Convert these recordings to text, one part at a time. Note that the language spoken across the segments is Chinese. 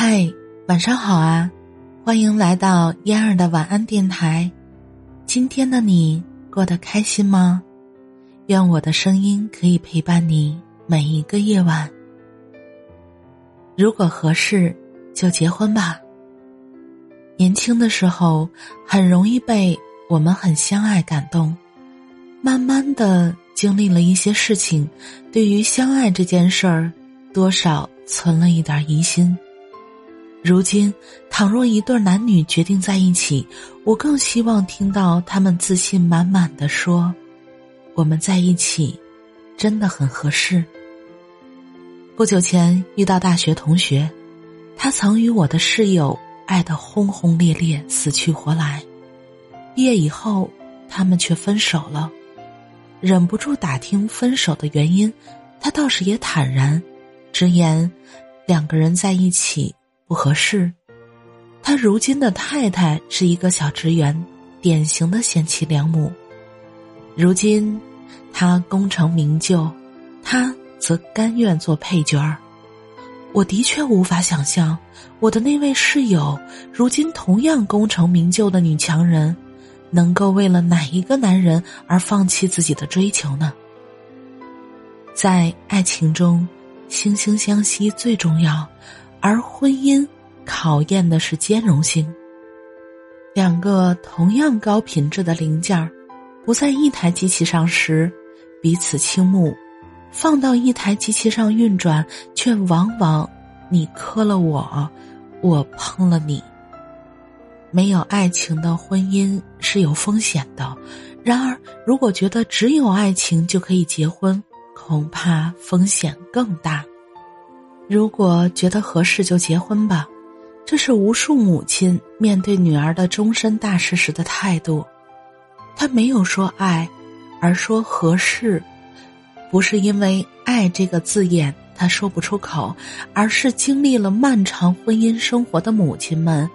嗨，晚上好啊！欢迎来到嫣儿的晚安电台。今天的你过得开心吗？愿我的声音可以陪伴你每一个夜晚。如果合适，就结婚吧。年轻的时候很容易被我们很相爱感动，慢慢的经历了一些事情，对于相爱这件事儿，多少存了一点疑心。如今，倘若一对男女决定在一起，我更希望听到他们自信满满的说：“我们在一起，真的很合适。”不久前遇到大学同学，他曾与我的室友爱得轰轰烈烈、死去活来，毕业以后他们却分手了。忍不住打听分手的原因，他倒是也坦然，直言两个人在一起。不合适。他如今的太太是一个小职员，典型的贤妻良母。如今，他功成名就，他则甘愿做配角儿。我的确无法想象，我的那位室友，如今同样功成名就的女强人，能够为了哪一个男人而放弃自己的追求呢？在爱情中，惺惺相惜最重要。而婚姻考验的是兼容性。两个同样高品质的零件儿，不在一台机器上时，彼此倾慕；放到一台机器上运转，却往往你磕了我，我碰了你。没有爱情的婚姻是有风险的。然而，如果觉得只有爱情就可以结婚，恐怕风险更大。如果觉得合适就结婚吧，这是无数母亲面对女儿的终身大事时的态度。他没有说爱，而说合适，不是因为“爱”这个字眼他说不出口，而是经历了漫长婚姻生活的母亲们，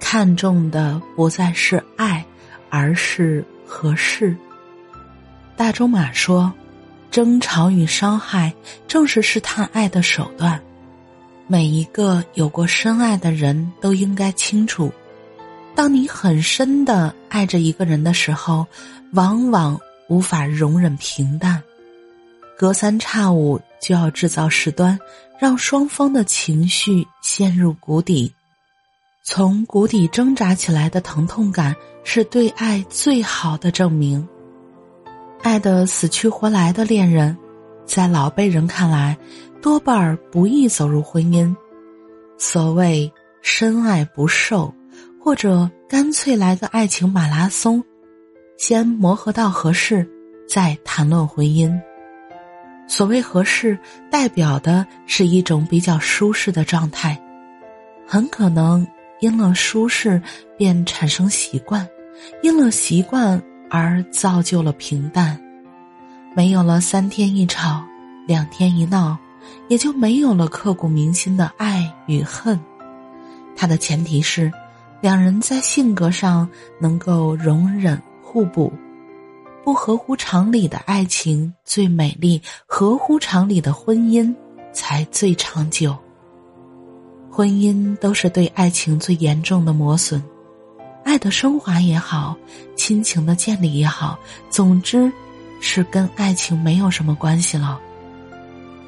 看重的不再是爱，而是合适。大仲马说：“争吵与伤害正是试探爱的手段。”每一个有过深爱的人都应该清楚，当你很深的爱着一个人的时候，往往无法容忍平淡，隔三差五就要制造事端，让双方的情绪陷入谷底。从谷底挣扎起来的疼痛感，是对爱最好的证明。爱的死去活来的恋人，在老辈人看来。多半儿不易走入婚姻。所谓深爱不寿，或者干脆来个爱情马拉松，先磨合到合适，再谈论婚姻。所谓合适，代表的是一种比较舒适的状态。很可能因了舒适，便产生习惯；因了习惯而造就了平淡。没有了三天一吵，两天一闹。也就没有了刻骨铭心的爱与恨，它的前提是，两人在性格上能够容忍互补，不合乎常理的爱情最美丽，合乎常理的婚姻才最长久。婚姻都是对爱情最严重的磨损，爱的升华也好，亲情的建立也好，总之，是跟爱情没有什么关系了。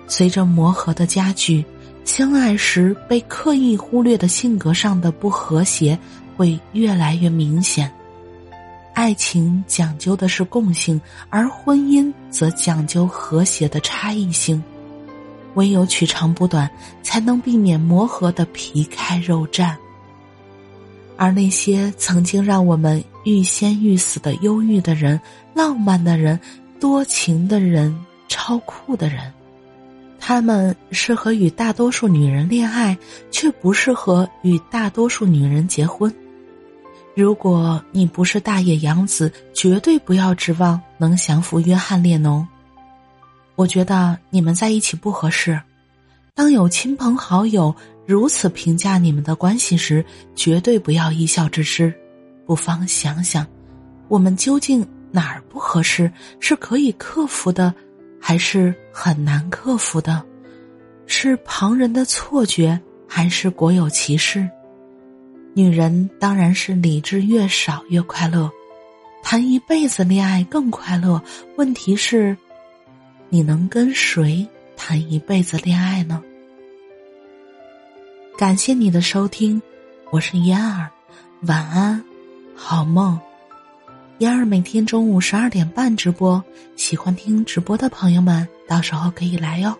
随着磨合的加剧，相爱时被刻意忽略的性格上的不和谐会越来越明显。爱情讲究的是共性，而婚姻则讲究和谐的差异性。唯有取长补短，才能避免磨合的皮开肉绽。而那些曾经让我们欲仙欲死的忧郁的人、浪漫的人、多情的人、超酷的人。他们适合与大多数女人恋爱，却不适合与大多数女人结婚。如果你不是大野洋子，绝对不要指望能降服约翰列侬。我觉得你们在一起不合适。当有亲朋好友如此评价你们的关系时，绝对不要一笑置之，不妨想想，我们究竟哪儿不合适，是可以克服的。还是很难克服的，是旁人的错觉，还是国有其事？女人当然是理智越少越快乐，谈一辈子恋爱更快乐。问题是，你能跟谁谈一辈子恋爱呢？感谢你的收听，我是嫣儿，晚安，好梦。燕儿每天中午十二点半直播，喜欢听直播的朋友们，到时候可以来哟。